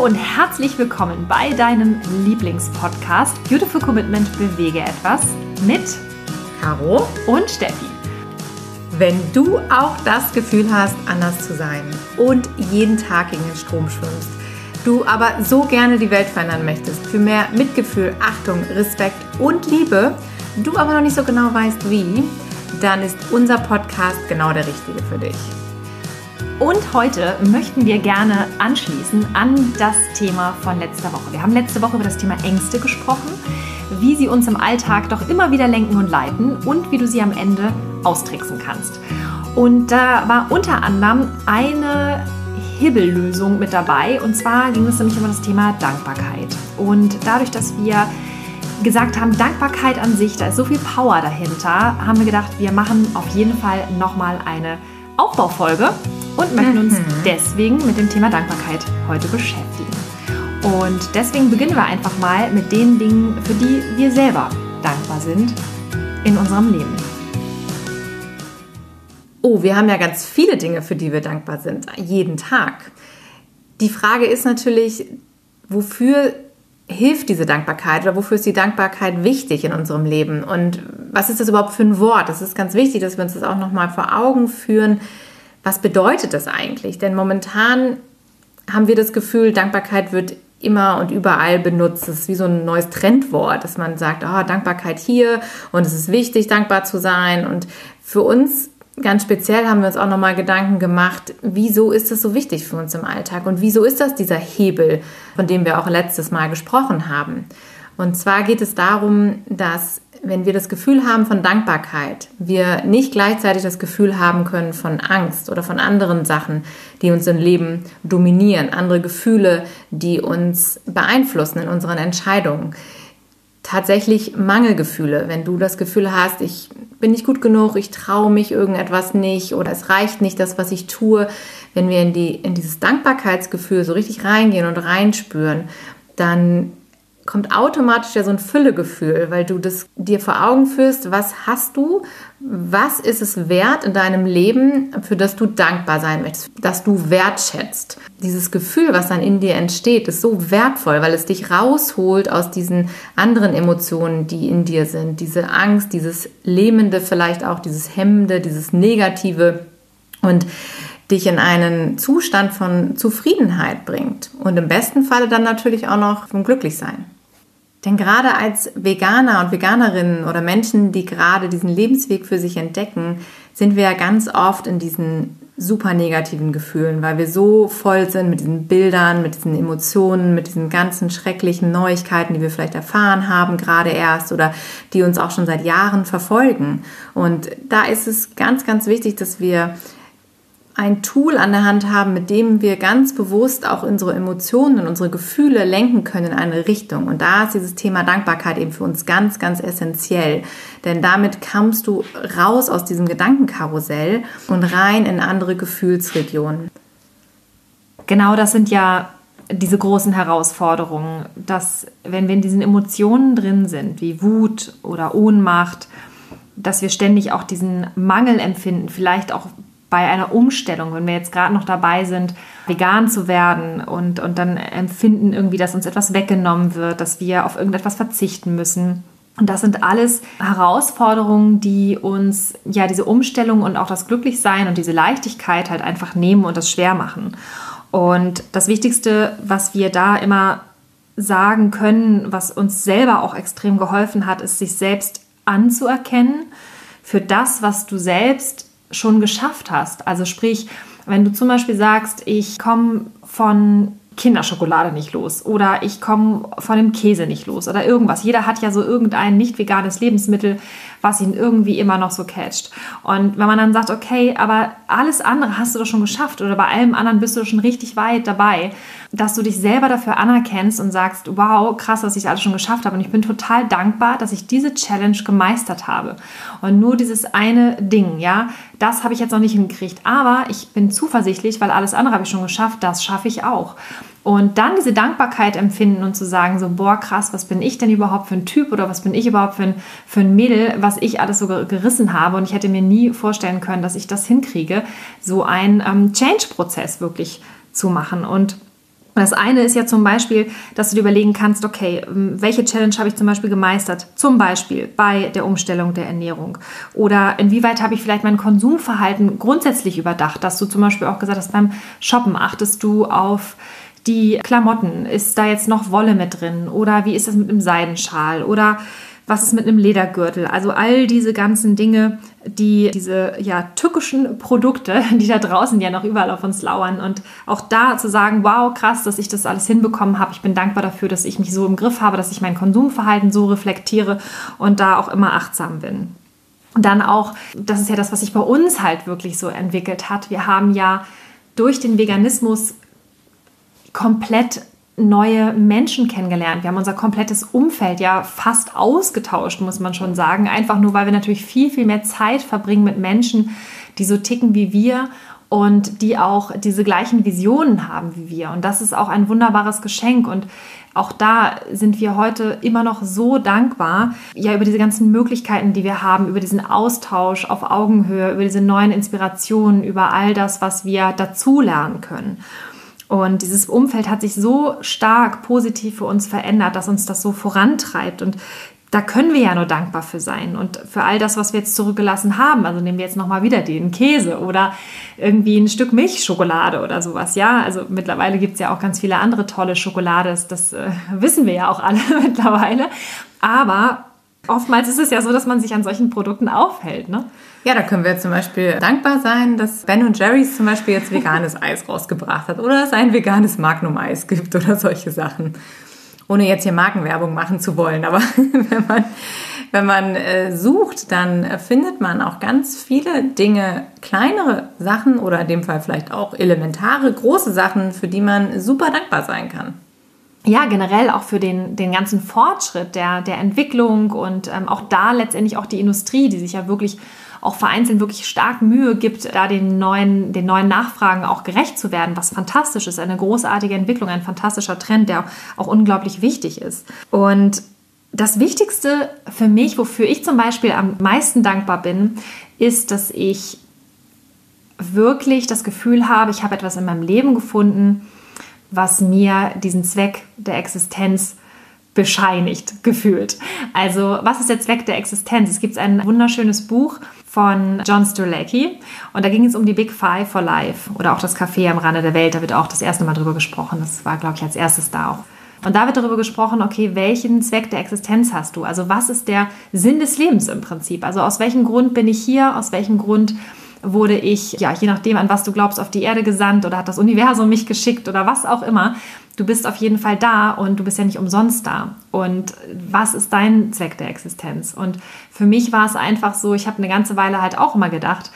Hallo und herzlich willkommen bei deinem Lieblingspodcast Beautiful Commitment Bewege etwas mit Caro und Steffi. Wenn du auch das Gefühl hast, anders zu sein und jeden Tag gegen den Strom schwimmst, du aber so gerne die Welt verändern möchtest, für mehr Mitgefühl, Achtung, Respekt und Liebe, du aber noch nicht so genau weißt wie, dann ist unser Podcast genau der richtige für dich. Und heute möchten wir gerne anschließen an das Thema von letzter Woche. Wir haben letzte Woche über das Thema Ängste gesprochen, wie sie uns im Alltag doch immer wieder lenken und leiten und wie du sie am Ende austricksen kannst. Und da war unter anderem eine Hibbellösung mit dabei. Und zwar ging es nämlich um das Thema Dankbarkeit. Und dadurch, dass wir gesagt haben, Dankbarkeit an sich, da ist so viel Power dahinter, haben wir gedacht, wir machen auf jeden Fall nochmal eine Aufbaufolge und möchten uns mhm. deswegen mit dem Thema Dankbarkeit heute beschäftigen. Und deswegen beginnen wir einfach mal mit den Dingen, für die wir selber dankbar sind in unserem Leben. Oh, wir haben ja ganz viele Dinge, für die wir dankbar sind, jeden Tag. Die Frage ist natürlich, wofür hilft diese Dankbarkeit oder wofür ist die Dankbarkeit wichtig in unserem Leben? Und was ist das überhaupt für ein Wort? Das ist ganz wichtig, dass wir uns das auch nochmal vor Augen führen. Was bedeutet das eigentlich? Denn momentan haben wir das Gefühl, Dankbarkeit wird immer und überall benutzt. Es ist wie so ein neues Trendwort, dass man sagt, oh, Dankbarkeit hier und es ist wichtig, dankbar zu sein. Und für uns ganz speziell haben wir uns auch nochmal Gedanken gemacht, wieso ist das so wichtig für uns im Alltag und wieso ist das dieser Hebel, von dem wir auch letztes Mal gesprochen haben. Und zwar geht es darum, dass wenn wir das Gefühl haben von Dankbarkeit, wir nicht gleichzeitig das Gefühl haben können von Angst oder von anderen Sachen, die uns im Leben dominieren, andere Gefühle, die uns beeinflussen in unseren Entscheidungen. Tatsächlich Mangelgefühle, wenn du das Gefühl hast, ich bin nicht gut genug, ich traue mich irgendetwas nicht oder es reicht nicht das, was ich tue, wenn wir in, die, in dieses Dankbarkeitsgefühl so richtig reingehen und reinspüren, dann kommt automatisch ja so ein Füllegefühl, weil du das dir vor Augen führst, was hast du, was ist es wert in deinem Leben, für das du dankbar sein möchtest, dass du wertschätzt. Dieses Gefühl, was dann in dir entsteht, ist so wertvoll, weil es dich rausholt aus diesen anderen Emotionen, die in dir sind. Diese Angst, dieses Lähmende vielleicht auch, dieses Hemmende, dieses Negative. Und dich in einen Zustand von Zufriedenheit bringt und im besten Falle dann natürlich auch noch vom Glücklichsein. Denn gerade als Veganer und Veganerinnen oder Menschen, die gerade diesen Lebensweg für sich entdecken, sind wir ja ganz oft in diesen super negativen Gefühlen, weil wir so voll sind mit diesen Bildern, mit diesen Emotionen, mit diesen ganzen schrecklichen Neuigkeiten, die wir vielleicht erfahren haben, gerade erst oder die uns auch schon seit Jahren verfolgen. Und da ist es ganz, ganz wichtig, dass wir ein Tool an der Hand haben, mit dem wir ganz bewusst auch unsere Emotionen und unsere Gefühle lenken können in eine Richtung. Und da ist dieses Thema Dankbarkeit eben für uns ganz, ganz essentiell. Denn damit kommst du raus aus diesem Gedankenkarussell und rein in andere Gefühlsregionen. Genau das sind ja diese großen Herausforderungen, dass wenn wir in diesen Emotionen drin sind, wie Wut oder Ohnmacht, dass wir ständig auch diesen Mangel empfinden, vielleicht auch bei einer Umstellung, wenn wir jetzt gerade noch dabei sind, vegan zu werden und, und dann empfinden irgendwie, dass uns etwas weggenommen wird, dass wir auf irgendetwas verzichten müssen. Und das sind alles Herausforderungen, die uns ja diese Umstellung und auch das Glücklichsein und diese Leichtigkeit halt einfach nehmen und das schwer machen. Und das Wichtigste, was wir da immer sagen können, was uns selber auch extrem geholfen hat, ist, sich selbst anzuerkennen für das, was du selbst schon geschafft hast. Also sprich, wenn du zum Beispiel sagst, ich komme von Kinderschokolade nicht los oder ich komme von dem Käse nicht los oder irgendwas. Jeder hat ja so irgendein nicht veganes Lebensmittel, was ihn irgendwie immer noch so catcht. Und wenn man dann sagt, okay, aber alles andere hast du doch schon geschafft oder bei allem anderen bist du schon richtig weit dabei, dass du dich selber dafür anerkennst und sagst, wow, krass, dass ich alles schon geschafft habe und ich bin total dankbar, dass ich diese Challenge gemeistert habe. Und nur dieses eine Ding, ja, das habe ich jetzt noch nicht hingekriegt, aber ich bin zuversichtlich, weil alles andere habe ich schon geschafft, das schaffe ich auch. Und dann diese Dankbarkeit empfinden und zu sagen, so, boah, krass, was bin ich denn überhaupt für ein Typ oder was bin ich überhaupt für ein, für ein Mädel, was ich alles so gerissen habe. Und ich hätte mir nie vorstellen können, dass ich das hinkriege, so einen ähm, Change-Prozess wirklich zu machen. Und Das eine ist ja zum Beispiel, dass du dir überlegen kannst, okay, ähm, welche Challenge habe ich zum Beispiel gemeistert? Zum Beispiel bei der Umstellung der Ernährung. Oder inwieweit habe ich vielleicht mein Konsumverhalten grundsätzlich überdacht, dass du zum Beispiel auch gesagt hast, beim Shoppen achtest du auf die Klamotten. Ist da jetzt noch Wolle mit drin? Oder wie ist das mit einem Seidenschal? Oder was ist mit einem Ledergürtel? Also all diese ganzen Dinge, die diese ja tückischen Produkte, die da draußen ja noch überall auf uns lauern und auch da zu sagen, wow, krass, dass ich das alles hinbekommen habe. Ich bin dankbar dafür, dass ich mich so im Griff habe, dass ich mein Konsumverhalten so reflektiere und da auch immer achtsam bin. Und dann auch, das ist ja das, was sich bei uns halt wirklich so entwickelt hat. Wir haben ja durch den Veganismus komplett neue Menschen kennengelernt. Wir haben unser komplettes Umfeld ja fast ausgetauscht, muss man schon sagen. Einfach nur, weil wir natürlich viel, viel mehr Zeit verbringen mit Menschen, die so ticken wie wir und die auch diese gleichen Visionen haben wie wir. Und das ist auch ein wunderbares Geschenk. Und auch da sind wir heute immer noch so dankbar, ja, über diese ganzen Möglichkeiten, die wir haben, über diesen Austausch auf Augenhöhe, über diese neuen Inspirationen, über all das, was wir dazulernen können. Und dieses Umfeld hat sich so stark positiv für uns verändert, dass uns das so vorantreibt. Und da können wir ja nur dankbar für sein. Und für all das, was wir jetzt zurückgelassen haben, also nehmen wir jetzt nochmal wieder den Käse oder irgendwie ein Stück Milchschokolade oder sowas. Ja, also mittlerweile gibt es ja auch ganz viele andere tolle Schokolade. Das, das äh, wissen wir ja auch alle mittlerweile. Aber oftmals ist es ja so, dass man sich an solchen Produkten aufhält. Ne? Ja, da können wir zum Beispiel dankbar sein, dass Ben Jerry's zum Beispiel jetzt veganes Eis rausgebracht hat oder es ein veganes Magnum-Eis gibt oder solche Sachen. Ohne jetzt hier Markenwerbung machen zu wollen, aber wenn man, wenn man äh, sucht, dann findet man auch ganz viele Dinge, kleinere Sachen oder in dem Fall vielleicht auch elementare, große Sachen, für die man super dankbar sein kann ja, generell auch für den, den ganzen Fortschritt der, der Entwicklung und ähm, auch da letztendlich auch die Industrie, die sich ja wirklich auch vereinzelt wirklich stark Mühe gibt, da den neuen, den neuen Nachfragen auch gerecht zu werden, was fantastisch ist, eine großartige Entwicklung, ein fantastischer Trend, der auch unglaublich wichtig ist. Und das Wichtigste für mich, wofür ich zum Beispiel am meisten dankbar bin, ist, dass ich wirklich das Gefühl habe, ich habe etwas in meinem Leben gefunden, was mir diesen Zweck der Existenz bescheinigt, gefühlt. Also, was ist der Zweck der Existenz? Es gibt ein wunderschönes Buch von John Strelacki und da ging es um die Big Five for Life oder auch das Café am Rande der Welt. Da wird auch das erste Mal drüber gesprochen. Das war, glaube ich, als erstes da auch. Und da wird darüber gesprochen, okay, welchen Zweck der Existenz hast du? Also was ist der Sinn des Lebens im Prinzip? Also aus welchem Grund bin ich hier? Aus welchem Grund wurde ich, ja, je nachdem, an was du glaubst, auf die Erde gesandt oder hat das Universum mich geschickt oder was auch immer. Du bist auf jeden Fall da und du bist ja nicht umsonst da. Und was ist dein Zweck der Existenz? Und für mich war es einfach so, ich habe eine ganze Weile halt auch immer gedacht,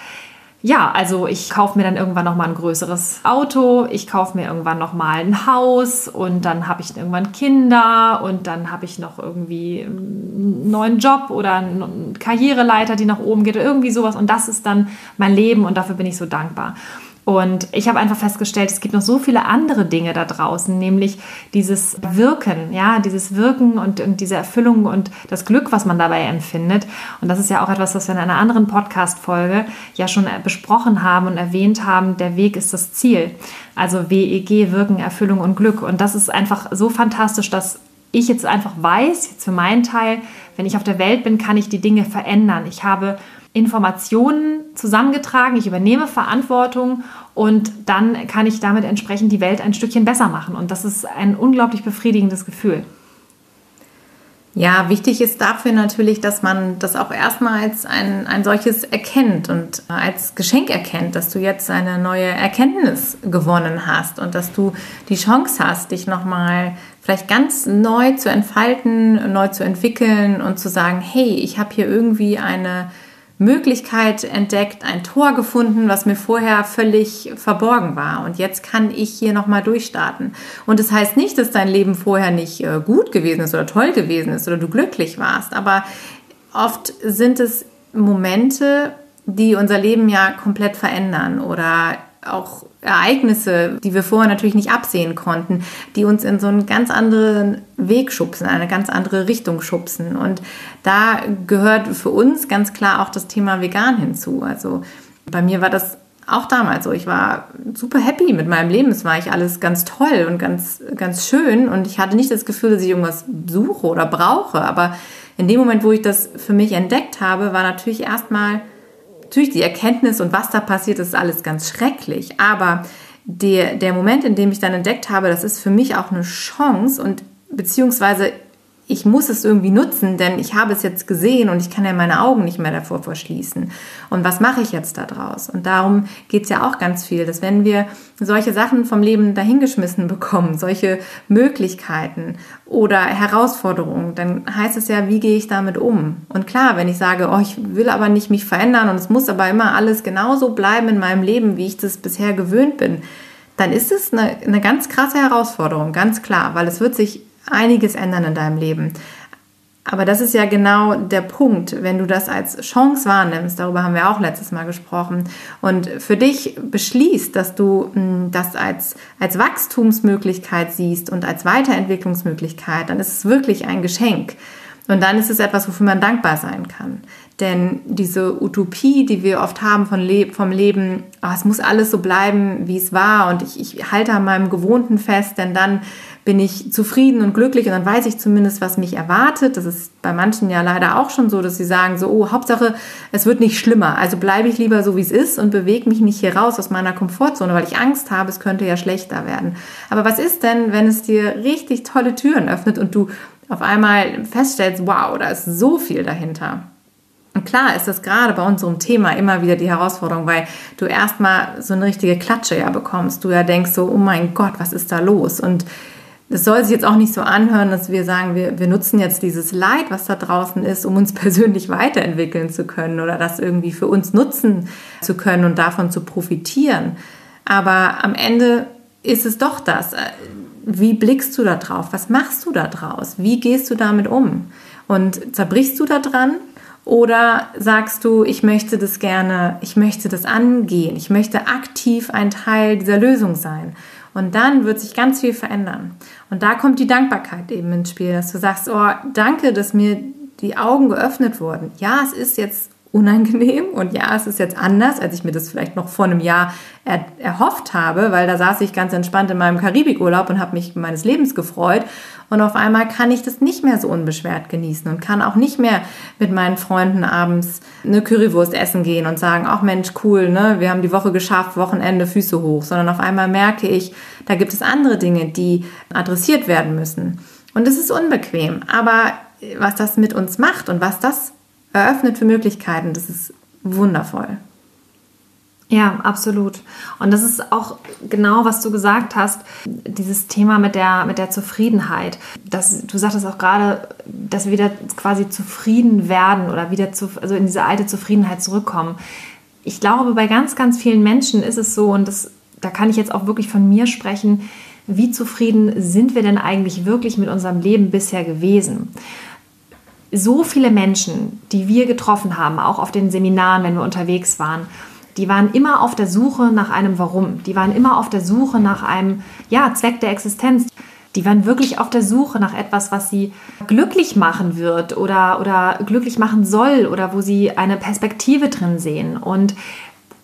ja, also ich kaufe mir dann irgendwann noch mal ein größeres Auto, ich kaufe mir irgendwann noch mal ein Haus und dann habe ich irgendwann Kinder und dann habe ich noch irgendwie einen neuen Job oder eine Karriereleiter, die nach oben geht oder irgendwie sowas und das ist dann mein Leben und dafür bin ich so dankbar. Und ich habe einfach festgestellt, es gibt noch so viele andere Dinge da draußen, nämlich dieses Wirken, ja, dieses Wirken und, und diese Erfüllung und das Glück, was man dabei empfindet. Und das ist ja auch etwas, was wir in einer anderen Podcast-Folge ja schon besprochen haben und erwähnt haben. Der Weg ist das Ziel. Also WEG, Wirken, Erfüllung und Glück. Und das ist einfach so fantastisch, dass ich jetzt einfach weiß, jetzt für meinen Teil, wenn ich auf der Welt bin, kann ich die Dinge verändern. Ich habe Informationen zusammengetragen, ich übernehme Verantwortung und dann kann ich damit entsprechend die Welt ein Stückchen besser machen. Und das ist ein unglaublich befriedigendes Gefühl. Ja, wichtig ist dafür natürlich, dass man das auch erstmal als ein, ein solches erkennt und als Geschenk erkennt, dass du jetzt eine neue Erkenntnis gewonnen hast und dass du die Chance hast, dich nochmal vielleicht ganz neu zu entfalten, neu zu entwickeln und zu sagen, hey, ich habe hier irgendwie eine Möglichkeit entdeckt, ein Tor gefunden, was mir vorher völlig verborgen war. Und jetzt kann ich hier nochmal durchstarten. Und das heißt nicht, dass dein Leben vorher nicht äh, gut gewesen ist oder toll gewesen ist oder du glücklich warst. Aber oft sind es Momente, die unser Leben ja komplett verändern oder auch Ereignisse, die wir vorher natürlich nicht absehen konnten, die uns in so einen ganz anderen Weg schubsen, eine ganz andere Richtung schubsen. Und da gehört für uns ganz klar auch das Thema vegan hinzu. Also bei mir war das auch damals so. Ich war super happy mit meinem Leben. Es war eigentlich alles ganz toll und ganz, ganz schön. Und ich hatte nicht das Gefühl, dass ich irgendwas suche oder brauche. Aber in dem Moment, wo ich das für mich entdeckt habe, war natürlich erstmal, natürlich die Erkenntnis und was da passiert, ist alles ganz schrecklich. Aber der, der Moment, in dem ich dann entdeckt habe, das ist für mich auch eine Chance und beziehungsweise ich muss es irgendwie nutzen, denn ich habe es jetzt gesehen und ich kann ja meine Augen nicht mehr davor verschließen. Und was mache ich jetzt daraus? Und darum geht es ja auch ganz viel, dass wenn wir solche Sachen vom Leben dahingeschmissen bekommen, solche Möglichkeiten oder Herausforderungen, dann heißt es ja, wie gehe ich damit um? Und klar, wenn ich sage, oh, ich will aber nicht mich verändern und es muss aber immer alles genauso bleiben in meinem Leben, wie ich das bisher gewöhnt bin, dann ist es eine, eine ganz krasse Herausforderung, ganz klar, weil es wird sich einiges ändern in deinem Leben. Aber das ist ja genau der Punkt, wenn du das als Chance wahrnimmst, darüber haben wir auch letztes Mal gesprochen, und für dich beschließt, dass du hm, das als, als Wachstumsmöglichkeit siehst und als Weiterentwicklungsmöglichkeit, dann ist es wirklich ein Geschenk. Und dann ist es etwas, wofür man dankbar sein kann. Denn diese Utopie, die wir oft haben von Le vom Leben, oh, es muss alles so bleiben, wie es war und ich, ich halte an meinem Gewohnten fest, denn dann bin ich zufrieden und glücklich und dann weiß ich zumindest, was mich erwartet. Das ist bei manchen ja leider auch schon so, dass sie sagen so, oh, Hauptsache, es wird nicht schlimmer. Also bleibe ich lieber so, wie es ist und bewege mich nicht hier raus aus meiner Komfortzone, weil ich Angst habe, es könnte ja schlechter werden. Aber was ist denn, wenn es dir richtig tolle Türen öffnet und du auf einmal feststellst, wow, da ist so viel dahinter? Und klar ist das gerade bei unserem Thema immer wieder die Herausforderung, weil du erstmal so eine richtige Klatsche ja bekommst. Du ja denkst so, oh mein Gott, was ist da los? Und es soll sich jetzt auch nicht so anhören, dass wir sagen, wir, wir nutzen jetzt dieses Leid, was da draußen ist, um uns persönlich weiterentwickeln zu können oder das irgendwie für uns nutzen zu können und davon zu profitieren. Aber am Ende ist es doch das. Wie blickst du da drauf? Was machst du da draus? Wie gehst du damit um? Und zerbrichst du da dran? Oder sagst du, ich möchte das gerne, ich möchte das angehen, ich möchte aktiv ein Teil dieser Lösung sein? Und dann wird sich ganz viel verändern. Und da kommt die Dankbarkeit eben ins Spiel, dass du sagst, oh, danke, dass mir die Augen geöffnet wurden. Ja, es ist jetzt unangenehm. Und ja, es ist jetzt anders, als ich mir das vielleicht noch vor einem Jahr er, erhofft habe, weil da saß ich ganz entspannt in meinem Karibikurlaub und habe mich meines Lebens gefreut. Und auf einmal kann ich das nicht mehr so unbeschwert genießen und kann auch nicht mehr mit meinen Freunden abends eine Currywurst essen gehen und sagen, ach Mensch, cool, ne, wir haben die Woche geschafft, Wochenende, Füße hoch, sondern auf einmal merke ich, da gibt es andere Dinge, die adressiert werden müssen. Und es ist unbequem, aber was das mit uns macht und was das eröffnet für Möglichkeiten. Das ist wundervoll. Ja, absolut. Und das ist auch genau, was du gesagt hast, dieses Thema mit der, mit der Zufriedenheit. Das, du sagtest auch gerade, dass wir wieder quasi zufrieden werden oder wieder zu, also in diese alte Zufriedenheit zurückkommen. Ich glaube, bei ganz, ganz vielen Menschen ist es so, und das, da kann ich jetzt auch wirklich von mir sprechen, wie zufrieden sind wir denn eigentlich wirklich mit unserem Leben bisher gewesen? So viele Menschen, die wir getroffen haben, auch auf den Seminaren, wenn wir unterwegs waren, die waren immer auf der Suche nach einem Warum. Die waren immer auf der Suche nach einem ja, Zweck der Existenz. Die waren wirklich auf der Suche nach etwas, was sie glücklich machen wird oder, oder glücklich machen soll oder wo sie eine Perspektive drin sehen. Und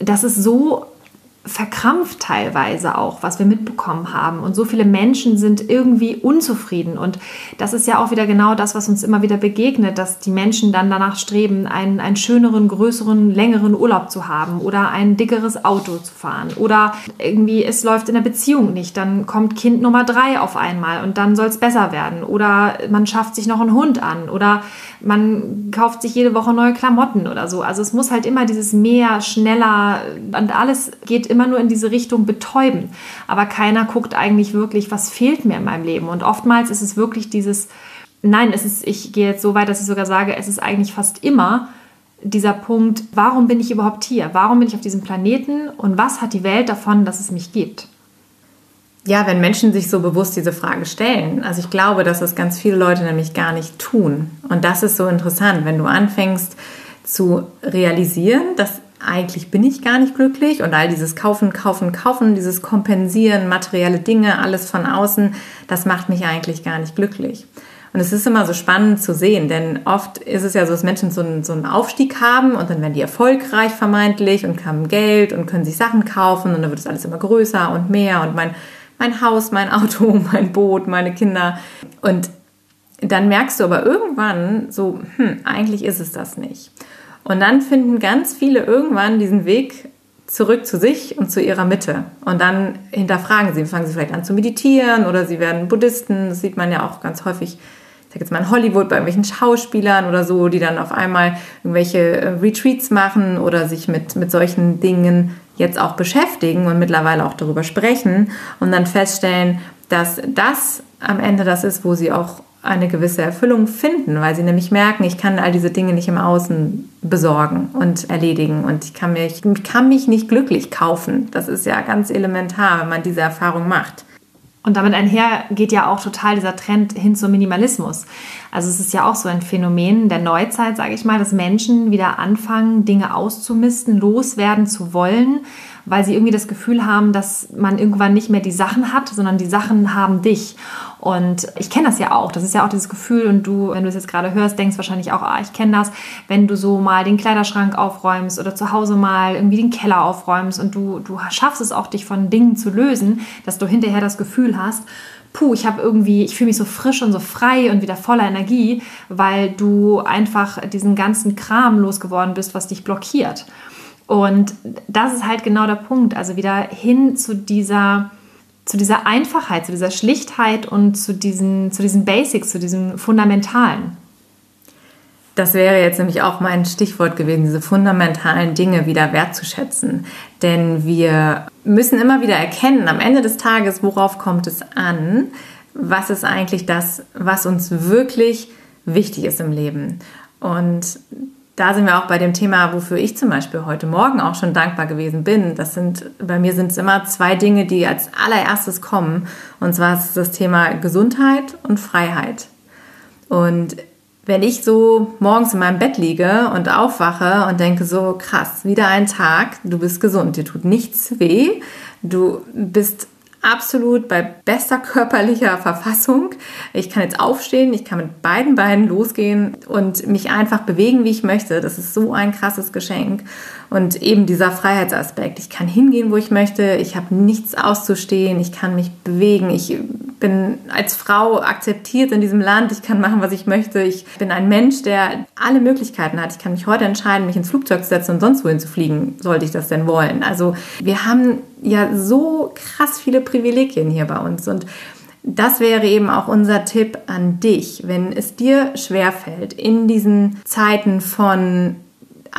das ist so verkrampft teilweise auch, was wir mitbekommen haben. Und so viele Menschen sind irgendwie unzufrieden. Und das ist ja auch wieder genau das, was uns immer wieder begegnet, dass die Menschen dann danach streben, einen, einen schöneren, größeren, längeren Urlaub zu haben oder ein dickeres Auto zu fahren. Oder irgendwie es läuft in der Beziehung nicht. Dann kommt Kind Nummer drei auf einmal und dann soll es besser werden. Oder man schafft sich noch einen Hund an. Oder man kauft sich jede Woche neue Klamotten oder so. Also es muss halt immer dieses mehr, schneller und alles geht immer nur in diese Richtung betäuben. Aber keiner guckt eigentlich wirklich, was fehlt mir in meinem Leben. Und oftmals ist es wirklich dieses, nein, es ist, ich gehe jetzt so weit, dass ich sogar sage, es ist eigentlich fast immer dieser Punkt, warum bin ich überhaupt hier? Warum bin ich auf diesem Planeten? Und was hat die Welt davon, dass es mich gibt? Ja, wenn Menschen sich so bewusst diese Frage stellen. Also ich glaube, dass das ganz viele Leute nämlich gar nicht tun. Und das ist so interessant, wenn du anfängst zu realisieren, dass eigentlich bin ich gar nicht glücklich und all dieses Kaufen, Kaufen, Kaufen, dieses Kompensieren, materielle Dinge, alles von außen, das macht mich eigentlich gar nicht glücklich. Und es ist immer so spannend zu sehen, denn oft ist es ja so, dass Menschen so einen, so einen Aufstieg haben und dann werden die erfolgreich vermeintlich und haben Geld und können sich Sachen kaufen und dann wird es alles immer größer und mehr und mein, mein Haus, mein Auto, mein Boot, meine Kinder. Und dann merkst du aber irgendwann so, hm, eigentlich ist es das nicht. Und dann finden ganz viele irgendwann diesen Weg zurück zu sich und zu ihrer Mitte. Und dann hinterfragen sie, fangen sie vielleicht an zu meditieren oder sie werden Buddhisten. Das sieht man ja auch ganz häufig, ich sag jetzt mal in Hollywood, bei irgendwelchen Schauspielern oder so, die dann auf einmal irgendwelche äh, Retreats machen oder sich mit, mit solchen Dingen jetzt auch beschäftigen und mittlerweile auch darüber sprechen und dann feststellen, dass das am Ende das ist, wo sie auch eine gewisse Erfüllung finden, weil sie nämlich merken, ich kann all diese Dinge nicht im Außen besorgen und erledigen und ich kann, mich, ich kann mich nicht glücklich kaufen. Das ist ja ganz elementar, wenn man diese Erfahrung macht. Und damit einher geht ja auch total dieser Trend hin zum Minimalismus. Also es ist ja auch so ein Phänomen der Neuzeit, sage ich mal, dass Menschen wieder anfangen, Dinge auszumisten, loswerden zu wollen, weil sie irgendwie das Gefühl haben, dass man irgendwann nicht mehr die Sachen hat, sondern die Sachen haben dich. Und ich kenne das ja auch. Das ist ja auch dieses Gefühl. Und du, wenn du es jetzt gerade hörst, denkst wahrscheinlich auch, ah, ich kenne das, wenn du so mal den Kleiderschrank aufräumst oder zu Hause mal irgendwie den Keller aufräumst und du, du schaffst es auch, dich von Dingen zu lösen, dass du hinterher das Gefühl hast, puh, ich habe irgendwie, ich fühle mich so frisch und so frei und wieder voller Energie, weil du einfach diesen ganzen Kram losgeworden bist, was dich blockiert. Und das ist halt genau der Punkt. Also wieder hin zu dieser, zu dieser Einfachheit, zu dieser Schlichtheit und zu diesen, zu diesen Basics, zu diesen Fundamentalen. Das wäre jetzt nämlich auch mein Stichwort gewesen, diese fundamentalen Dinge wieder wertzuschätzen. Denn wir müssen immer wieder erkennen, am Ende des Tages, worauf kommt es an? Was ist eigentlich das, was uns wirklich wichtig ist im Leben? Und da sind wir auch bei dem Thema, wofür ich zum Beispiel heute Morgen auch schon dankbar gewesen bin. Das sind, bei mir sind es immer zwei Dinge, die als allererstes kommen. Und zwar ist das Thema Gesundheit und Freiheit. Und wenn ich so morgens in meinem Bett liege und aufwache und denke so, krass, wieder ein Tag, du bist gesund, dir tut nichts weh, du bist absolut bei bester körperlicher Verfassung. Ich kann jetzt aufstehen, ich kann mit beiden Beinen losgehen und mich einfach bewegen, wie ich möchte. Das ist so ein krasses Geschenk. Und eben dieser Freiheitsaspekt. Ich kann hingehen, wo ich möchte. Ich habe nichts auszustehen. Ich kann mich bewegen. Ich bin als Frau akzeptiert in diesem Land. Ich kann machen, was ich möchte. Ich bin ein Mensch, der alle Möglichkeiten hat. Ich kann mich heute entscheiden, mich ins Flugzeug zu setzen und sonst wohin zu fliegen, sollte ich das denn wollen. Also wir haben ja so krass viele Privilegien hier bei uns und das wäre eben auch unser Tipp an dich, wenn es dir schwerfällt, in diesen Zeiten von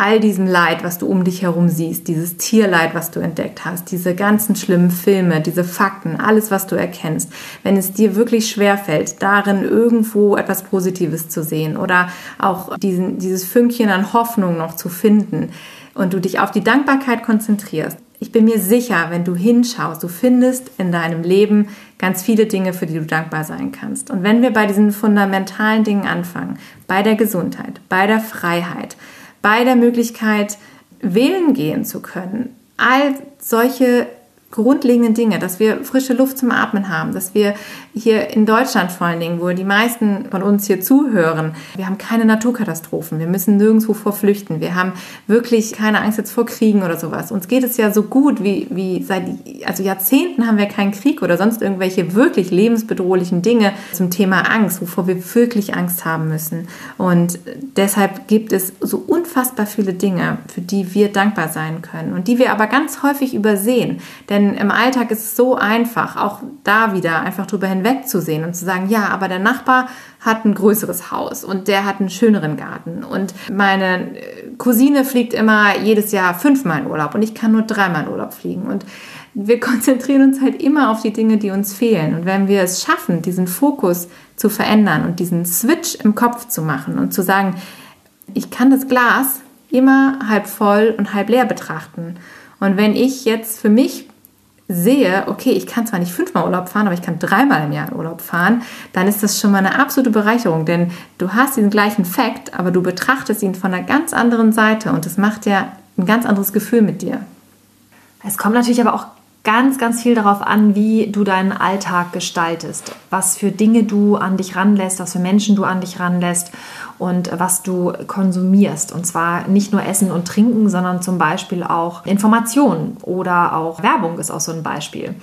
all diesem Leid, was du um dich herum siehst, dieses Tierleid, was du entdeckt hast, diese ganzen schlimmen Filme, diese Fakten, alles, was du erkennst, wenn es dir wirklich schwerfällt, darin irgendwo etwas Positives zu sehen oder auch diesen, dieses Fünkchen an Hoffnung noch zu finden und du dich auf die Dankbarkeit konzentrierst, ich bin mir sicher, wenn du hinschaust, du findest in deinem Leben ganz viele Dinge, für die du dankbar sein kannst. Und wenn wir bei diesen fundamentalen Dingen anfangen, bei der Gesundheit, bei der Freiheit, bei der Möglichkeit, wählen gehen zu können. All solche grundlegenden Dinge, dass wir frische Luft zum Atmen haben, dass wir hier in Deutschland vor allen Dingen, wo die meisten von uns hier zuhören, wir haben keine Naturkatastrophen, wir müssen nirgendwo vor flüchten, wir haben wirklich keine Angst jetzt vor Kriegen oder sowas. Uns geht es ja so gut wie, wie seit also Jahrzehnten haben wir keinen Krieg oder sonst irgendwelche wirklich lebensbedrohlichen Dinge zum Thema Angst, wovor wir wirklich Angst haben müssen. Und deshalb gibt es so unfassbar viele Dinge, für die wir dankbar sein können und die wir aber ganz häufig übersehen. Denn im Alltag ist es so einfach, auch da wieder einfach drüber hinwegzusehen und zu sagen, ja, aber der Nachbar hat ein größeres Haus und der hat einen schöneren Garten und meine Cousine fliegt immer jedes Jahr fünfmal in Urlaub und ich kann nur dreimal in Urlaub fliegen und wir konzentrieren uns halt immer auf die Dinge, die uns fehlen. Und wenn wir es schaffen, diesen Fokus zu verändern und diesen Switch im Kopf zu machen und zu sagen, ich kann das Glas immer halb voll und halb leer betrachten. Und wenn ich jetzt für mich sehe, okay, ich kann zwar nicht fünfmal Urlaub fahren, aber ich kann dreimal im Jahr in Urlaub fahren, dann ist das schon mal eine absolute Bereicherung, denn du hast diesen gleichen Fakt, aber du betrachtest ihn von einer ganz anderen Seite und das macht ja ein ganz anderes Gefühl mit dir. Es kommt natürlich aber auch ganz, ganz viel darauf an, wie du deinen Alltag gestaltest, was für Dinge du an dich ranlässt, was für Menschen du an dich ranlässt und was du konsumierst. Und zwar nicht nur Essen und Trinken, sondern zum Beispiel auch Informationen oder auch Werbung ist auch so ein Beispiel.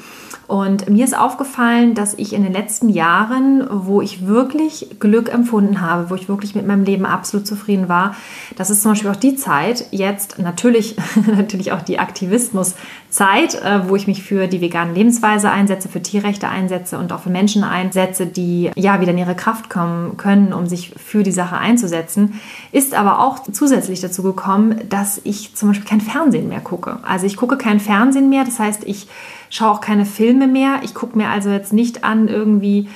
Und mir ist aufgefallen, dass ich in den letzten Jahren, wo ich wirklich Glück empfunden habe, wo ich wirklich mit meinem Leben absolut zufrieden war, das ist zum Beispiel auch die Zeit, jetzt natürlich, natürlich auch die Aktivismuszeit, äh, wo ich mich für die vegane Lebensweise einsetze, für Tierrechte einsetze und auch für Menschen einsetze, die ja wieder in ihre Kraft kommen können, um sich für die Sache einzusetzen, ist aber auch zusätzlich dazu gekommen, dass ich zum Beispiel kein Fernsehen mehr gucke. Also ich gucke kein Fernsehen mehr, das heißt, ich schaue auch keine Filme mehr. Ich gucke mir also jetzt nicht an irgendwie,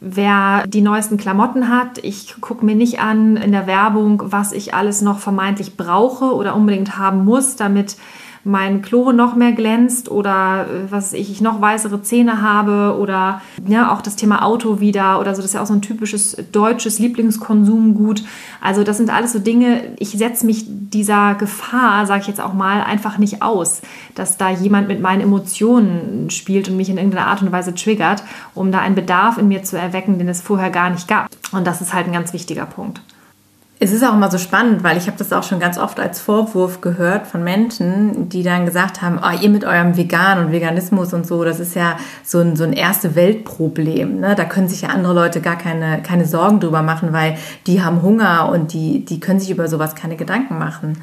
wer die neuesten Klamotten hat. Ich gucke mir nicht an in der Werbung, was ich alles noch vermeintlich brauche oder unbedingt haben muss, damit mein Klo noch mehr glänzt oder äh, was ich, ich noch weißere Zähne habe oder ja, auch das Thema Auto wieder oder so, das ist ja auch so ein typisches deutsches Lieblingskonsumgut. Also das sind alles so Dinge, ich setze mich dieser Gefahr, sage ich jetzt auch mal, einfach nicht aus, dass da jemand mit meinen Emotionen spielt und mich in irgendeiner Art und Weise triggert, um da einen Bedarf in mir zu erwecken, den es vorher gar nicht gab. Und das ist halt ein ganz wichtiger Punkt. Es ist auch immer so spannend, weil ich habe das auch schon ganz oft als Vorwurf gehört von Menschen, die dann gesagt haben, oh, ihr mit eurem Vegan und Veganismus und so, das ist ja so ein, so ein erste Weltproblem. Ne? Da können sich ja andere Leute gar keine, keine Sorgen drüber machen, weil die haben Hunger und die, die können sich über sowas keine Gedanken machen.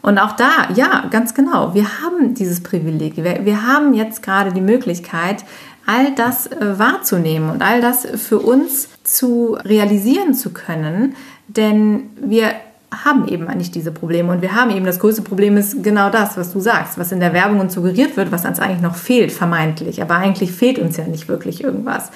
Und auch da, ja, ganz genau, wir haben dieses Privileg. Wir, wir haben jetzt gerade die Möglichkeit, all das äh, wahrzunehmen und all das für uns zu realisieren zu können, denn wir haben eben nicht diese Probleme und wir haben eben das größte Problem ist genau das, was du sagst, was in der Werbung uns suggeriert wird, was uns eigentlich noch fehlt, vermeintlich, aber eigentlich fehlt uns ja nicht wirklich irgendwas.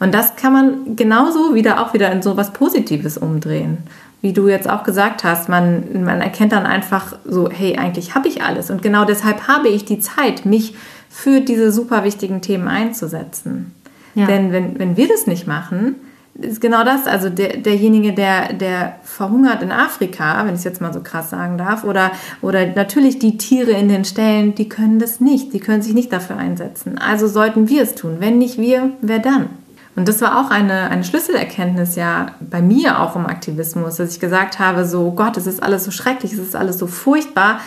Und das kann man genauso wieder auch wieder in so was Positives umdrehen. Wie du jetzt auch gesagt hast, man, man erkennt dann einfach so, hey, eigentlich habe ich alles. Und genau deshalb habe ich die Zeit, mich für diese super wichtigen Themen einzusetzen. Ja. Denn wenn, wenn wir das nicht machen, ist genau das. Also der, derjenige, der, der verhungert in Afrika, wenn ich es jetzt mal so krass sagen darf, oder, oder natürlich die Tiere in den Ställen, die können das nicht. Die können sich nicht dafür einsetzen. Also sollten wir es tun. Wenn nicht wir, wer dann? Und das war auch eine, eine Schlüsselerkenntnis ja bei mir auch im Aktivismus, dass ich gesagt habe, so Gott, es ist alles so schrecklich, es ist alles so furchtbar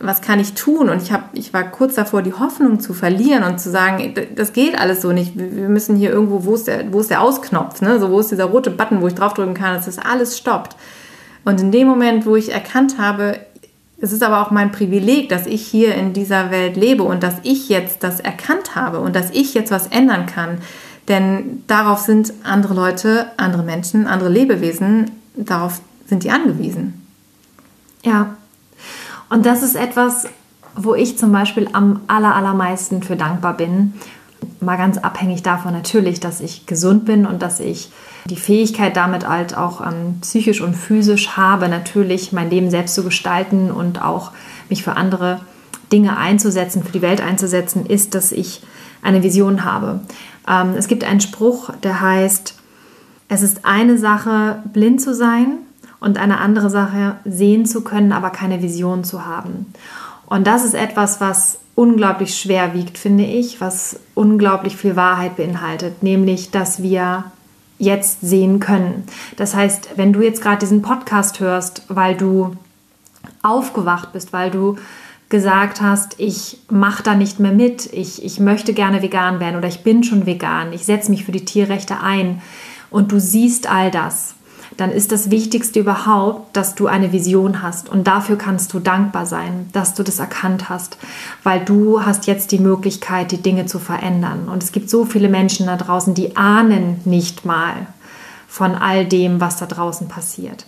was kann ich tun? Und ich, hab, ich war kurz davor, die Hoffnung zu verlieren und zu sagen, das geht alles so nicht. Wir müssen hier irgendwo, wo ist der, wo ist der Ausknopf? Ne? So, wo ist dieser rote Button, wo ich draufdrücken kann, dass das alles stoppt? Und in dem Moment, wo ich erkannt habe, es ist aber auch mein Privileg, dass ich hier in dieser Welt lebe und dass ich jetzt das erkannt habe und dass ich jetzt was ändern kann. Denn darauf sind andere Leute, andere Menschen, andere Lebewesen, darauf sind die angewiesen. Ja, und das ist etwas, wo ich zum Beispiel am allermeisten für dankbar bin. Mal ganz abhängig davon natürlich, dass ich gesund bin und dass ich die Fähigkeit damit halt auch ähm, psychisch und physisch habe, natürlich mein Leben selbst zu gestalten und auch mich für andere Dinge einzusetzen, für die Welt einzusetzen, ist, dass ich eine Vision habe. Ähm, es gibt einen Spruch, der heißt, es ist eine Sache, blind zu sein und eine andere Sache sehen zu können, aber keine Vision zu haben. Und das ist etwas, was unglaublich schwer wiegt, finde ich, was unglaublich viel Wahrheit beinhaltet, nämlich, dass wir jetzt sehen können. Das heißt, wenn du jetzt gerade diesen Podcast hörst, weil du aufgewacht bist, weil du gesagt hast, ich mache da nicht mehr mit, ich, ich möchte gerne vegan werden oder ich bin schon vegan, ich setze mich für die Tierrechte ein und du siehst all das, dann ist das Wichtigste überhaupt, dass du eine Vision hast. Und dafür kannst du dankbar sein, dass du das erkannt hast, weil du hast jetzt die Möglichkeit, die Dinge zu verändern. Und es gibt so viele Menschen da draußen, die ahnen nicht mal von all dem, was da draußen passiert.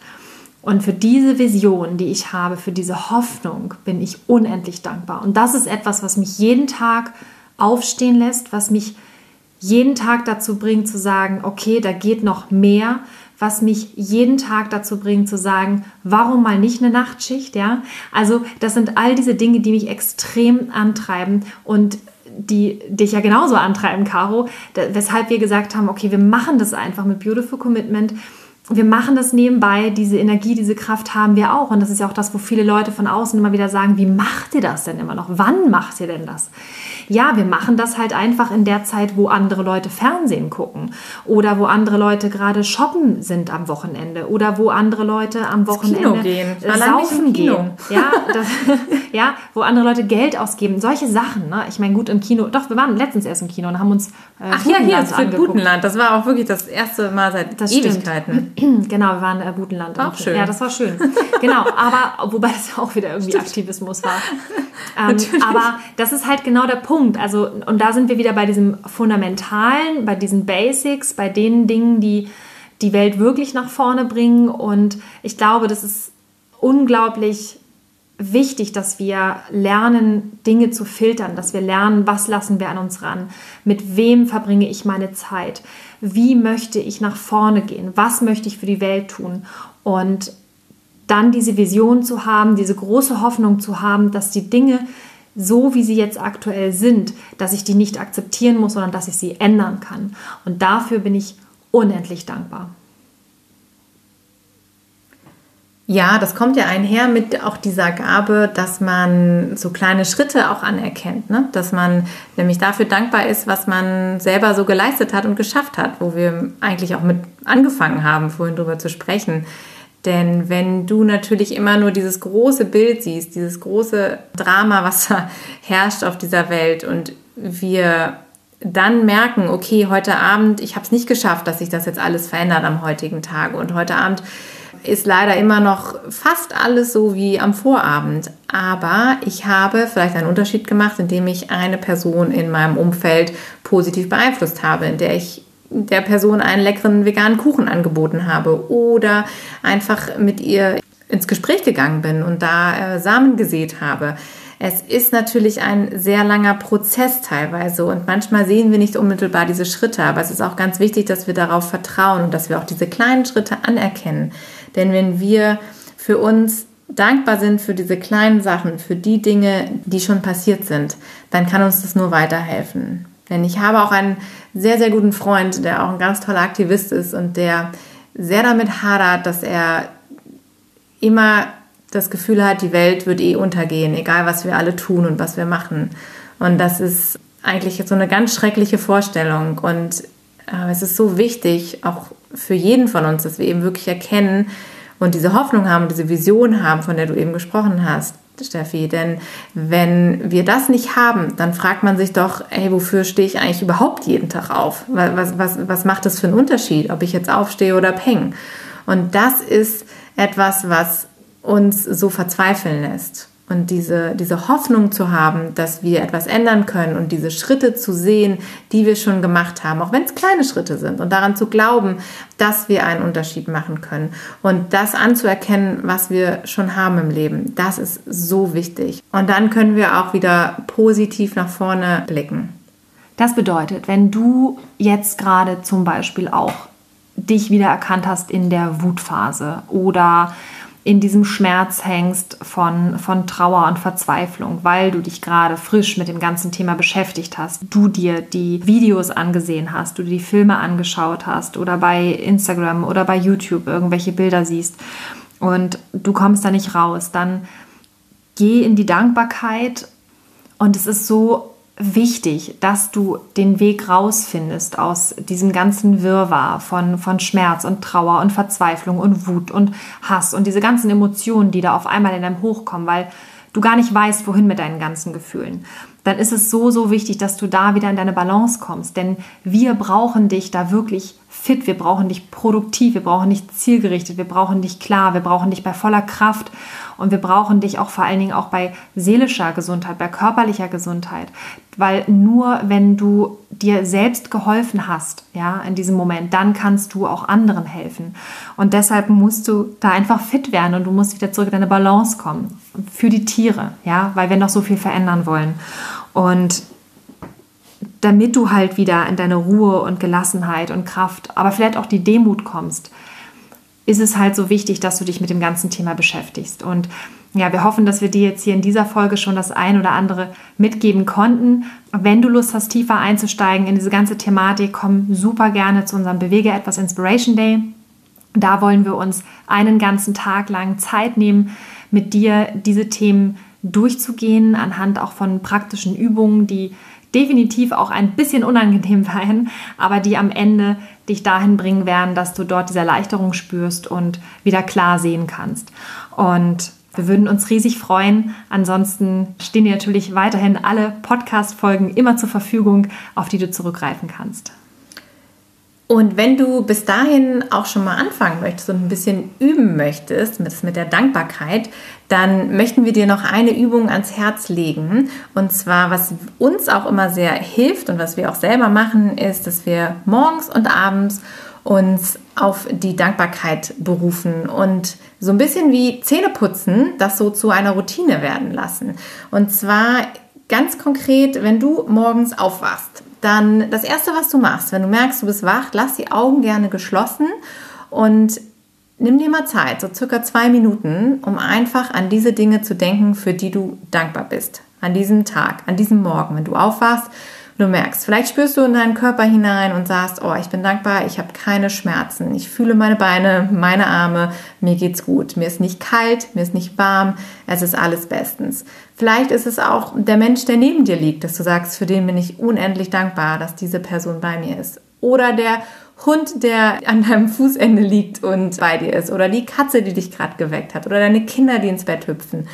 Und für diese Vision, die ich habe, für diese Hoffnung, bin ich unendlich dankbar. Und das ist etwas, was mich jeden Tag aufstehen lässt, was mich jeden Tag dazu bringt zu sagen, okay, da geht noch mehr, was mich jeden Tag dazu bringt zu sagen, warum mal nicht eine Nachtschicht, ja? Also, das sind all diese Dinge, die mich extrem antreiben und die dich ja genauso antreiben, Caro, weshalb wir gesagt haben, okay, wir machen das einfach mit Beautiful Commitment wir machen das nebenbei, diese Energie, diese Kraft haben wir auch. Und das ist ja auch das, wo viele Leute von außen immer wieder sagen, wie macht ihr das denn immer noch? Wann macht ihr denn das? Ja, wir machen das halt einfach in der Zeit, wo andere Leute Fernsehen gucken oder wo andere Leute gerade shoppen sind am Wochenende oder wo andere Leute am Wochenende gehen. saufen gehen. Ja, das, ja, wo andere Leute Geld ausgeben. Solche Sachen. Ne? Ich meine, gut im Kino. Doch, wir waren letztens erst im Kino und haben uns äh, Ach ja, hier ist für Butenland. Das war auch wirklich das erste Mal seit das Ewigkeiten. Stimmt. genau, wir waren in äh, Butenland. Auch schön. Ja, das war schön. genau, aber wobei das auch wieder irgendwie stimmt. Aktivismus war. Ähm, aber das ist halt genau der Punkt. Also, und da sind wir wieder bei diesem Fundamentalen, bei diesen Basics, bei den Dingen, die die Welt wirklich nach vorne bringen. Und ich glaube, das ist unglaublich wichtig, dass wir lernen, Dinge zu filtern, dass wir lernen, was lassen wir an uns ran, mit wem verbringe ich meine Zeit, wie möchte ich nach vorne gehen, was möchte ich für die Welt tun? Und dann diese Vision zu haben, diese große Hoffnung zu haben, dass die Dinge so, wie sie jetzt aktuell sind, dass ich die nicht akzeptieren muss, sondern dass ich sie ändern kann. Und dafür bin ich unendlich dankbar. Ja, das kommt ja einher mit auch dieser Gabe, dass man so kleine Schritte auch anerkennt, ne? dass man nämlich dafür dankbar ist, was man selber so geleistet hat und geschafft hat, wo wir eigentlich auch mit angefangen haben, vorhin drüber zu sprechen. Denn wenn du natürlich immer nur dieses große Bild siehst, dieses große Drama, was herrscht auf dieser Welt und wir dann merken, okay, heute Abend, ich habe es nicht geschafft, dass sich das jetzt alles verändert am heutigen Tag und heute Abend ist leider immer noch fast alles so wie am Vorabend. Aber ich habe vielleicht einen Unterschied gemacht, indem ich eine Person in meinem Umfeld positiv beeinflusst habe, in der ich der Person einen leckeren veganen Kuchen angeboten habe oder einfach mit ihr ins Gespräch gegangen bin und da äh, Samen gesät habe. Es ist natürlich ein sehr langer Prozess teilweise und manchmal sehen wir nicht unmittelbar diese Schritte, aber es ist auch ganz wichtig, dass wir darauf vertrauen und dass wir auch diese kleinen Schritte anerkennen. Denn wenn wir für uns dankbar sind für diese kleinen Sachen, für die Dinge, die schon passiert sind, dann kann uns das nur weiterhelfen. Denn ich habe auch einen sehr, sehr guten Freund, der auch ein ganz toller Aktivist ist und der sehr damit hadert, dass er immer das Gefühl hat, die Welt wird eh untergehen, egal was wir alle tun und was wir machen. Und das ist eigentlich so eine ganz schreckliche Vorstellung. Und äh, es ist so wichtig, auch für jeden von uns, dass wir eben wirklich erkennen und diese Hoffnung haben, diese Vision haben, von der du eben gesprochen hast, Steffi. Denn wenn wir das nicht haben, dann fragt man sich doch, hey, wofür stehe ich eigentlich überhaupt jeden Tag auf? Was, was, was macht das für einen Unterschied, ob ich jetzt aufstehe oder peng? Und das ist etwas, was uns so verzweifeln lässt. Und diese, diese Hoffnung zu haben, dass wir etwas ändern können und diese Schritte zu sehen, die wir schon gemacht haben, auch wenn es kleine Schritte sind und daran zu glauben, dass wir einen Unterschied machen können und das anzuerkennen, was wir schon haben im Leben, das ist so wichtig. Und dann können wir auch wieder positiv nach vorne blicken. Das bedeutet, wenn du jetzt gerade zum Beispiel auch dich wieder erkannt hast in der Wutphase oder in diesem Schmerz hängst von, von Trauer und Verzweiflung, weil du dich gerade frisch mit dem ganzen Thema beschäftigt hast, du dir die Videos angesehen hast, du dir die Filme angeschaut hast oder bei Instagram oder bei YouTube irgendwelche Bilder siehst und du kommst da nicht raus, dann geh in die Dankbarkeit und es ist so wichtig, dass du den Weg rausfindest aus diesem ganzen Wirrwarr von, von Schmerz und Trauer und Verzweiflung und Wut und Hass und diese ganzen Emotionen, die da auf einmal in deinem hochkommen, weil du gar nicht weißt, wohin mit deinen ganzen Gefühlen. Dann ist es so, so wichtig, dass du da wieder in deine Balance kommst. Denn wir brauchen dich da wirklich fit, wir brauchen dich produktiv, wir brauchen dich zielgerichtet, wir brauchen dich klar, wir brauchen dich bei voller Kraft und wir brauchen dich auch vor allen Dingen auch bei seelischer Gesundheit, bei körperlicher Gesundheit, weil nur wenn du dir selbst geholfen hast, ja, in diesem Moment, dann kannst du auch anderen helfen. Und deshalb musst du da einfach fit werden und du musst wieder zurück in deine Balance kommen für die Tiere, ja, weil wir noch so viel verändern wollen. Und damit du halt wieder in deine Ruhe und Gelassenheit und Kraft, aber vielleicht auch die Demut kommst, ist es halt so wichtig, dass du dich mit dem ganzen Thema beschäftigst. Und ja, wir hoffen, dass wir dir jetzt hier in dieser Folge schon das ein oder andere mitgeben konnten. Wenn du Lust hast, tiefer einzusteigen in diese ganze Thematik, komm super gerne zu unserem Bewege etwas Inspiration Day. Da wollen wir uns einen ganzen Tag lang Zeit nehmen, mit dir diese Themen durchzugehen, anhand auch von praktischen Übungen, die definitiv auch ein bisschen unangenehm sein, aber die am Ende dich dahin bringen werden, dass du dort diese Erleichterung spürst und wieder klar sehen kannst. Und wir würden uns riesig freuen. Ansonsten stehen dir natürlich weiterhin alle Podcast-Folgen immer zur Verfügung, auf die du zurückgreifen kannst. Und wenn du bis dahin auch schon mal anfangen möchtest und ein bisschen üben möchtest mit, mit der Dankbarkeit, dann möchten wir dir noch eine Übung ans Herz legen. Und zwar, was uns auch immer sehr hilft und was wir auch selber machen, ist, dass wir morgens und abends uns auf die Dankbarkeit berufen und so ein bisschen wie Zähneputzen das so zu einer Routine werden lassen. Und zwar ganz konkret, wenn du morgens aufwachst dann das Erste, was du machst, wenn du merkst, du bist wach, lass die Augen gerne geschlossen und nimm dir mal Zeit, so circa zwei Minuten, um einfach an diese Dinge zu denken, für die du dankbar bist. An diesem Tag, an diesem Morgen, wenn du aufwachst du merkst, vielleicht spürst du in deinen Körper hinein und sagst, oh, ich bin dankbar, ich habe keine Schmerzen, ich fühle meine Beine, meine Arme, mir geht's gut, mir ist nicht kalt, mir ist nicht warm, es ist alles bestens. Vielleicht ist es auch der Mensch, der neben dir liegt, dass du sagst, für den bin ich unendlich dankbar, dass diese Person bei mir ist. Oder der Hund, der an deinem Fußende liegt und bei dir ist. Oder die Katze, die dich gerade geweckt hat. Oder deine Kinder, die ins Bett hüpfen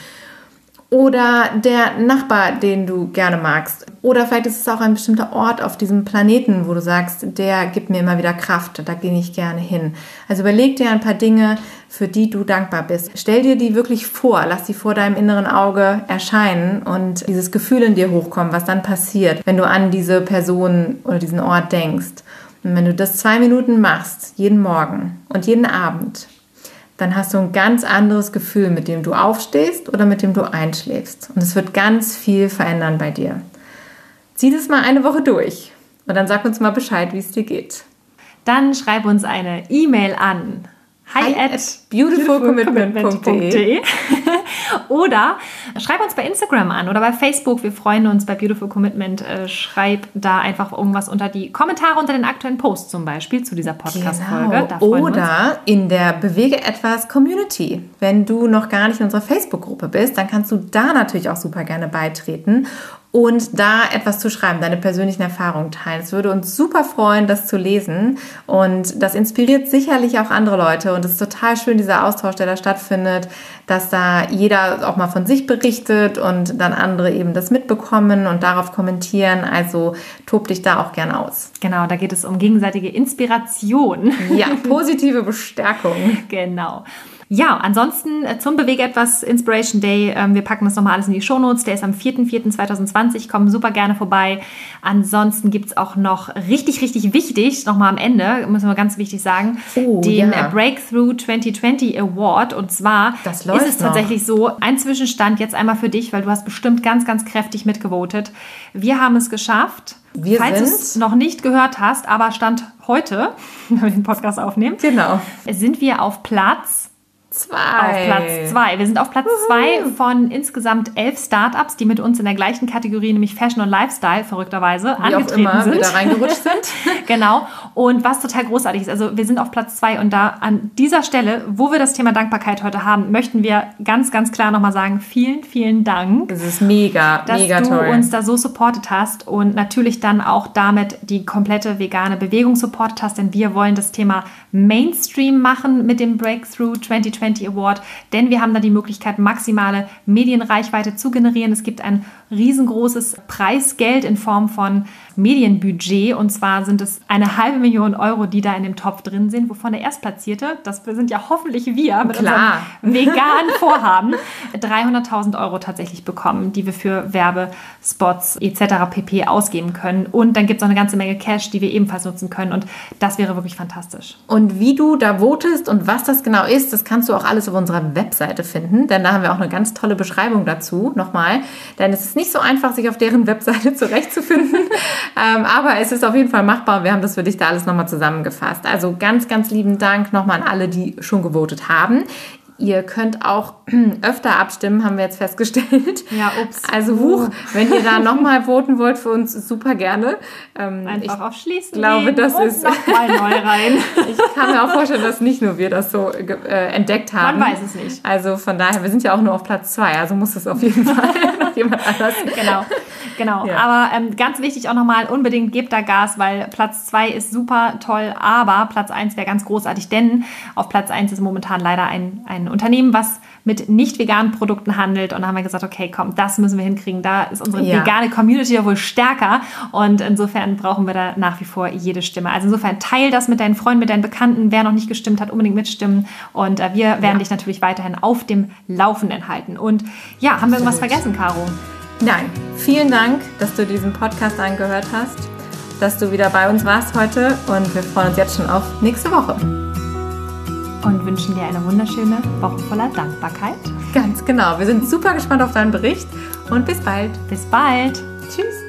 oder der Nachbar, den du gerne magst. Oder vielleicht ist es auch ein bestimmter Ort auf diesem Planeten, wo du sagst, der gibt mir immer wieder Kraft, da gehe ich gerne hin. Also überleg dir ein paar Dinge, für die du dankbar bist. Stell dir die wirklich vor, lass sie vor deinem inneren Auge erscheinen und dieses Gefühl in dir hochkommen, was dann passiert, wenn du an diese Person oder diesen Ort denkst. Und wenn du das zwei Minuten machst, jeden Morgen und jeden Abend, dann hast du ein ganz anderes Gefühl, mit dem du aufstehst oder mit dem du einschläfst. Und es wird ganz viel verändern bei dir. Zieh das mal eine Woche durch und dann sag uns mal Bescheid, wie es dir geht. Dann schreib uns eine E-Mail an hi, at, at beautifulcommitment.de oder schreib uns bei Instagram an oder bei Facebook. Wir freuen uns bei Beautiful Commitment. Äh, schreib da einfach irgendwas unter die Kommentare unter den aktuellen Posts zum Beispiel zu dieser Podcast-Folge. Genau. Oder in der Bewege etwas Community. Wenn du noch gar nicht in unserer Facebook-Gruppe bist, dann kannst du da natürlich auch super gerne beitreten und da etwas zu schreiben, deine persönlichen Erfahrungen teilen. Es würde uns super freuen, das zu lesen und das inspiriert sicherlich auch andere Leute und es ist total schön, dieser Austausch, der da stattfindet, dass da jeder auch mal von sich berichtet und dann andere eben das mitbekommen und darauf kommentieren. Also tob dich da auch gern aus. Genau, da geht es um gegenseitige Inspiration. Ja, positive Bestärkung. genau. Ja, ansonsten äh, zum Bewege etwas Inspiration Day. Ähm, wir packen das nochmal alles in die Shownotes. Der ist am 4.4.2020. Kommen super gerne vorbei. Ansonsten gibt es auch noch richtig, richtig wichtig, nochmal am Ende, müssen wir ganz wichtig sagen, oh, den ja. Breakthrough 2020 Award. Und zwar ist es tatsächlich noch. so, ein Zwischenstand jetzt einmal für dich, weil du hast bestimmt ganz, ganz kräftig mitgevotet. Wir haben es geschafft. Wir Falls du es noch nicht gehört hast, aber Stand heute, wenn wir den Podcast aufnehmen, genau. sind wir auf Platz Zwei. Auf Platz zwei. Wir sind auf Platz Uhu. zwei von insgesamt elf Startups, die mit uns in der gleichen Kategorie, nämlich Fashion und Lifestyle, verrückterweise, Wie angetreten auch immer, sind. da reingerutscht sind. genau. Und was total großartig ist, also wir sind auf Platz zwei und da an dieser Stelle, wo wir das Thema Dankbarkeit heute haben, möchten wir ganz, ganz klar nochmal sagen, vielen, vielen Dank. Das ist mega, dass mega du toll. uns da so supportet hast und natürlich dann auch damit die komplette vegane Bewegung supportet hast, denn wir wollen das Thema Mainstream machen mit dem Breakthrough 2020 Award, denn wir haben da die Möglichkeit, maximale Medienreichweite zu generieren. Es gibt ein riesengroßes Preisgeld in Form von Medienbudget und zwar sind es eine halbe Million Euro, die da in dem Topf drin sind, wovon der Erstplatzierte, das sind ja hoffentlich wir mit Klar. unserem veganen Vorhaben, 300.000 Euro tatsächlich bekommen, die wir für Werbespots etc. pp. ausgeben können. Und dann gibt es auch eine ganze Menge Cash, die wir ebenfalls nutzen können und das wäre wirklich fantastisch. Und wie du da votest und was das genau ist, das kannst du auch alles auf unserer Webseite finden, denn da haben wir auch eine ganz tolle Beschreibung dazu nochmal, denn es ist nicht so einfach, sich auf deren Webseite zurechtzufinden. ähm, aber es ist auf jeden Fall machbar. Wir haben das für dich da alles nochmal zusammengefasst. Also ganz, ganz lieben Dank nochmal an alle, die schon gewotet haben. Ihr könnt auch öfter abstimmen, haben wir jetzt festgestellt. Ja, ups. Also huch, wenn ihr da nochmal voten wollt für uns, super gerne. Ähm, Einfach auf Schließen glaube, das und ist nochmal neu rein. ich kann mir auch vorstellen, dass nicht nur wir das so äh, entdeckt haben. Man weiß es nicht. Also von daher, wir sind ja auch nur auf Platz zwei, also muss es auf jeden Fall noch jemand anders. Genau, genau. Ja. Aber ähm, ganz wichtig auch nochmal, unbedingt gebt da Gas, weil Platz zwei ist super toll, aber Platz eins wäre ganz großartig, denn auf Platz eins ist momentan leider ein, ein ein Unternehmen, was mit nicht veganen Produkten handelt. Und da haben wir gesagt, okay, komm, das müssen wir hinkriegen. Da ist unsere ja. vegane Community ja wohl stärker. Und insofern brauchen wir da nach wie vor jede Stimme. Also insofern teil das mit deinen Freunden, mit deinen Bekannten. Wer noch nicht gestimmt hat, unbedingt mitstimmen. Und äh, wir werden ja. dich natürlich weiterhin auf dem Laufenden halten. Und ja, haben wir irgendwas vergessen, Caro? Nein. Vielen Dank, dass du diesen Podcast angehört hast, dass du wieder bei uns warst heute. Und wir freuen uns jetzt schon auf nächste Woche und wünschen dir eine wunderschöne Woche voller Dankbarkeit. Ganz genau. Wir sind super gespannt auf deinen Bericht und bis bald. Bis bald. Tschüss.